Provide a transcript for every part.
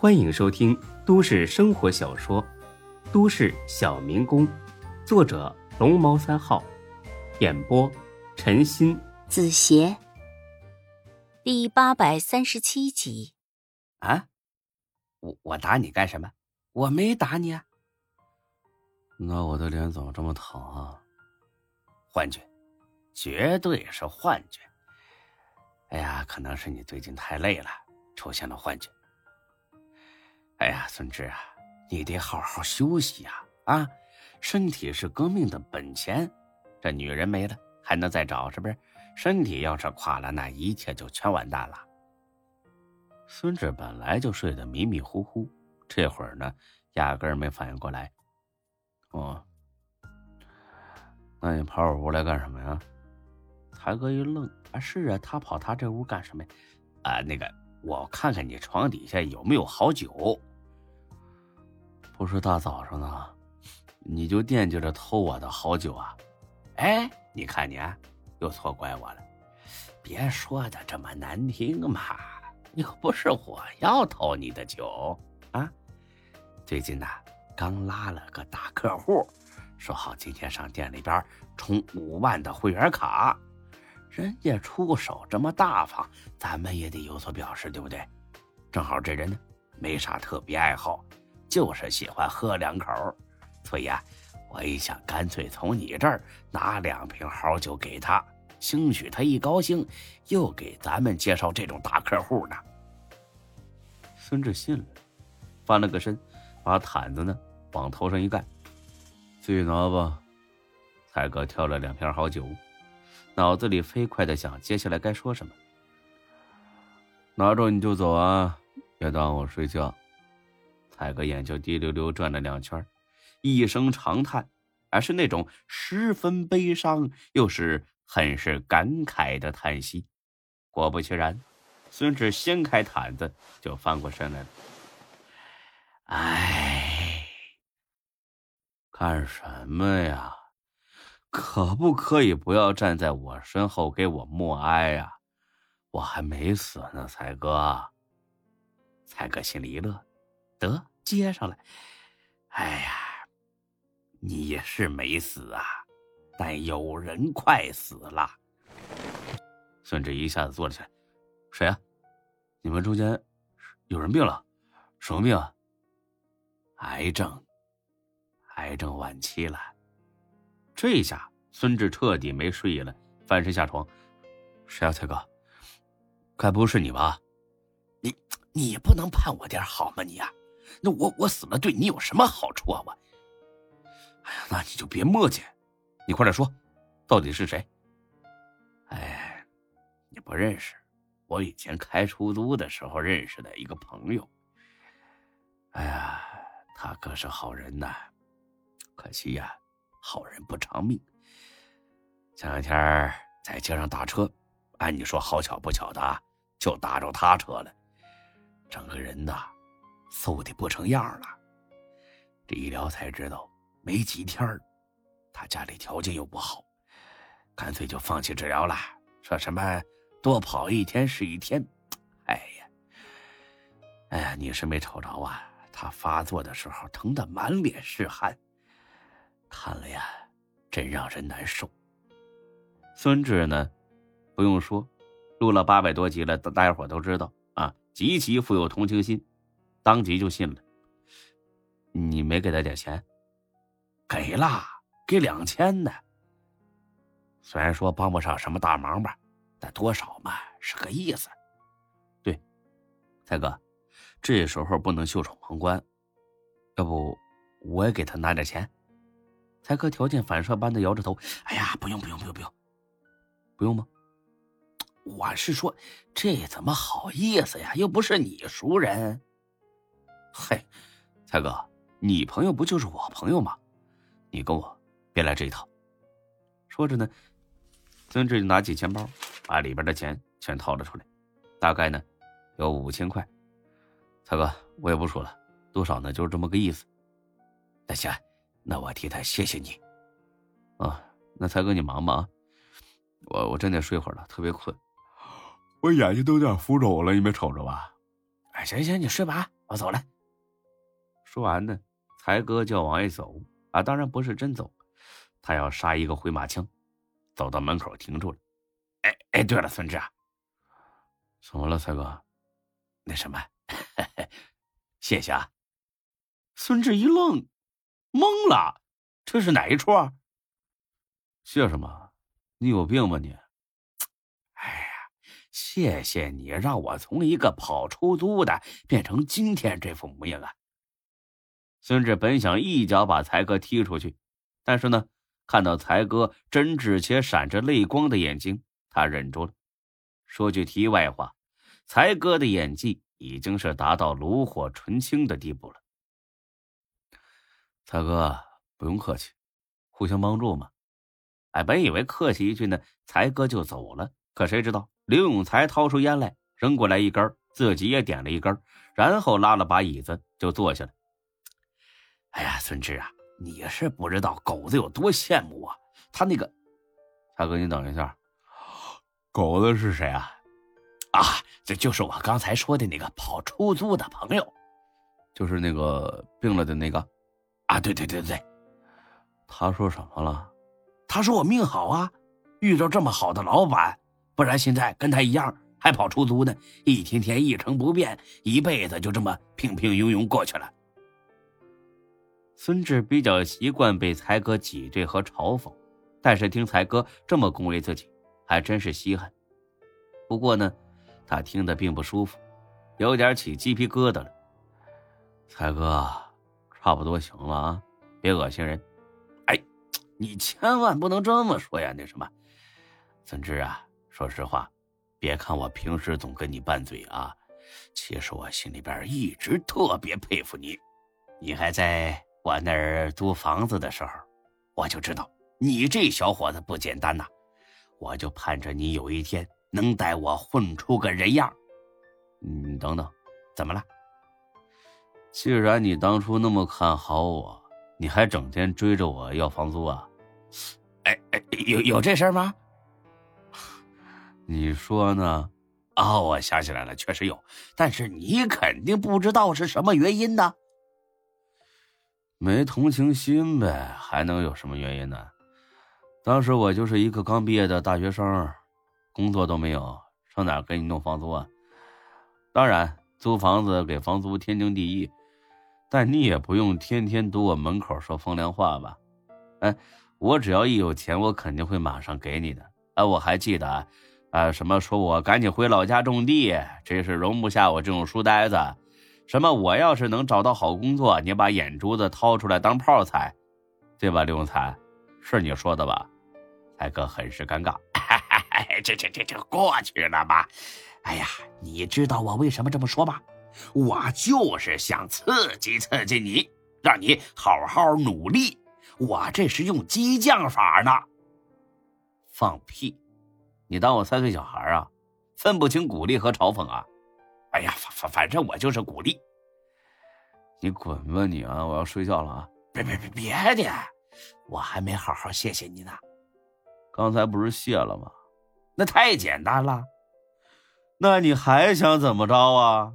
欢迎收听都市生活小说《都市小民工》，作者龙猫三号，演播陈鑫、子邪，第八百三十七集。啊，我我打你干什么？我没打你啊。那我的脸怎么这么疼啊？幻觉，绝对是幻觉。哎呀，可能是你最近太累了，出现了幻觉。哎呀，孙志啊，你得好好休息呀！啊，身体是革命的本钱，这女人没了还能再找，是不是？身体要是垮了，那一切就全完蛋了。孙志本来就睡得迷迷糊糊，这会儿呢，压根儿没反应过来。哦，那你跑我屋来干什么呀？才哥一愣，啊，是啊，他跑他这屋干什么呀？啊，那个，我看看你床底下有没有好酒。不是大早上的，你就惦记着偷我的好酒啊？哎，你看你啊又错怪我了，别说的这么难听嘛，又不是我要偷你的酒啊。最近呐，刚拉了个大客户，说好今天上店里边充五万的会员卡，人家出手这么大方，咱们也得有所表示，对不对？正好这人呢，没啥特别爱好。就是喜欢喝两口，所以啊，我一想，干脆从你这儿拿两瓶好酒给他，兴许他一高兴，又给咱们介绍这种大客户呢。孙志信了，翻了个身，把毯子呢往头上一盖，自己拿吧。蔡哥挑了两瓶好酒，脑子里飞快的想接下来该说什么。拿着你就走啊，别耽误我睡觉。蔡哥眼就滴溜溜转了两圈，一声长叹，而是那种十分悲伤又是很是感慨的叹息。果不其然，孙志掀开毯子就翻过身来了。哎，干什么呀？可不可以不要站在我身后给我默哀呀？我还没死呢，才哥。才哥心里一乐。得接上来，哎呀，你也是没死啊，但有人快死了。孙志一下子坐了起来，谁啊？你们中间有人病了？什么病啊？癌症，癌症晚期了。这下孙志彻底没睡意了，翻身下床。谁啊，蔡哥？该不是你吧？你你不能盼我点好吗？你啊！那我我死了对你有什么好处啊？我，哎呀，那你就别磨叽，你快点说，到底是谁？哎，你不认识，我以前开出租的时候认识的一个朋友。哎呀，他可是好人呐，可惜呀，好人不长命。前两天在街上打车，按你说好巧不巧的，就打着他车了，整个人呐。瘦的不成样了，这一聊才知道，没几天他家里条件又不好，干脆就放弃治疗了，说什么多跑一天是一天。哎呀，哎呀，你是没瞅着啊，他发作的时候疼得满脸是汗，看了呀，真让人难受。孙志呢，不用说，录了八百多集了，大家伙都知道啊，极其富有同情心。当即就信了。你没给他点钱？给了，给两千呢。虽然说帮不上什么大忙吧，但多少嘛是个意思。对，蔡哥，这时候不能袖手旁观。要不我也给他拿点钱？才哥条件反射般的摇着头。哎呀，不用不用不用不用，不用吗？我是说，这怎么好意思呀？又不是你熟人。嘿，才哥，你朋友不就是我朋友吗？你跟我别来这一套。说着呢，孙志就拿起钱包，把里边的钱全掏了出来，大概呢有五千块。才哥，我也不说了，多少呢？就是这么个意思。那行，那我替他谢谢你。啊，那才哥你忙吧啊，我我真得睡会儿了，特别困，我眼睛都有点浮肿了，你没瞅着吧？哎，行行，你睡吧啊。我走了。说完呢，才哥就要往外走啊，当然不是真走，他要杀一个回马枪，走到门口停住了。哎哎，对了，孙志啊，怎么了，才哥？那什么，谢谢啊。孙志一愣，懵了，这是哪一出啊？谢什么？你有病吧你？哎呀，谢谢你让我从一个跑出租的变成今天这副模样啊！孙志本想一脚把才哥踢出去，但是呢，看到才哥真挚且闪着泪光的眼睛，他忍住了。说句题外话，才哥的演技已经是达到炉火纯青的地步了。才哥，不用客气，互相帮助嘛。哎，本以为客气一句呢，才哥就走了，可谁知道刘永才掏出烟来，扔过来一根，自己也点了一根，然后拉了把椅子就坐下了。哎呀，孙志啊，你是不知道狗子有多羡慕啊！他那个，大哥，你等一下，狗子是谁啊？啊，这就是我刚才说的那个跑出租的朋友，就是那个病了的那个。啊，对对对对，他说什么了？他说我命好啊，遇到这么好的老板，不然现在跟他一样还跑出租呢，一天天一成不变，一辈子就这么平平庸庸过去了。孙志比较习惯被才哥挤兑和嘲讽，但是听才哥这么恭维自己，还真是稀罕。不过呢，他听得并不舒服，有点起鸡皮疙瘩了。才哥，差不多行了啊，别恶心人。哎，你千万不能这么说呀！那什么，孙志啊，说实话，别看我平时总跟你拌嘴啊，其实我心里边一直特别佩服你。你还在。我那儿租房子的时候，我就知道你这小伙子不简单呐，我就盼着你有一天能带我混出个人样。你等等，怎么了？既然你当初那么看好我，你还整天追着我要房租啊？哎哎，有有这事吗？你说呢？哦，我想起来了，确实有，但是你肯定不知道是什么原因呢。没同情心呗，还能有什么原因呢？当时我就是一个刚毕业的大学生，工作都没有，上哪给你弄房租啊？当然，租房子给房租天经地义，但你也不用天天堵我门口说风凉话吧？哎，我只要一有钱，我肯定会马上给你的。哎，我还记得，啊，什么说我赶紧回老家种地，这是容不下我这种书呆子。什么？我要是能找到好工作，你把眼珠子掏出来当泡菜，对吧？刘永才，是你说的吧？才哥很是尴尬。这这这这过去了吧？哎呀，你知道我为什么这么说吗？我就是想刺激刺激你，让你好好努力。我这是用激将法呢。放屁！你当我三岁小孩啊？分不清鼓励和嘲讽啊？哎呀，反反反正我就是鼓励你滚吧你啊！我要睡觉了啊！别别别别的，我还没好好谢谢你呢。刚才不是谢了吗？那太简单了。那你还想怎么着啊？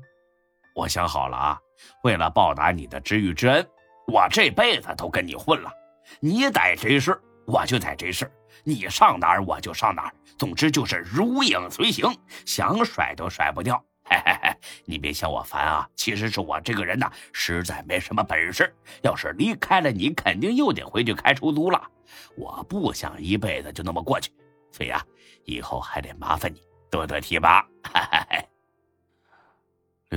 我想好了啊！为了报答你的知遇之恩，我这辈子都跟你混了。你在这市，我就在这市；你上哪儿，我就上哪儿。总之就是如影随形，想甩都甩不掉。嘿嘿嘿，你别嫌我烦啊！其实是我这个人呐，实在没什么本事。要是离开了你，肯定又得回去开出租了。我不想一辈子就那么过去，所以啊，以后还得麻烦你多多提拔。刘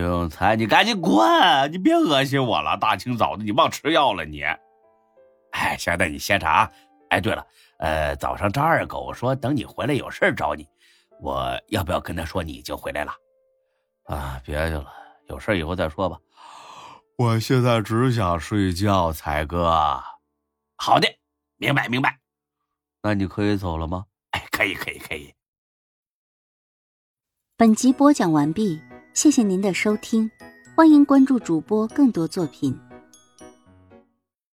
永才，你赶紧滚！你别恶心我了，大清早的你忘吃药了你？哎，行，那你歇着啊。哎，对了，呃，早上张二狗说等你回来有事找你，我要不要跟他说你已经回来了？啊，别去了，有事以后再说吧。我现在只想睡觉，才哥。好的，明白明白。那你可以走了吗？哎，可以可以可以。本集播讲完毕，谢谢您的收听，欢迎关注主播更多作品。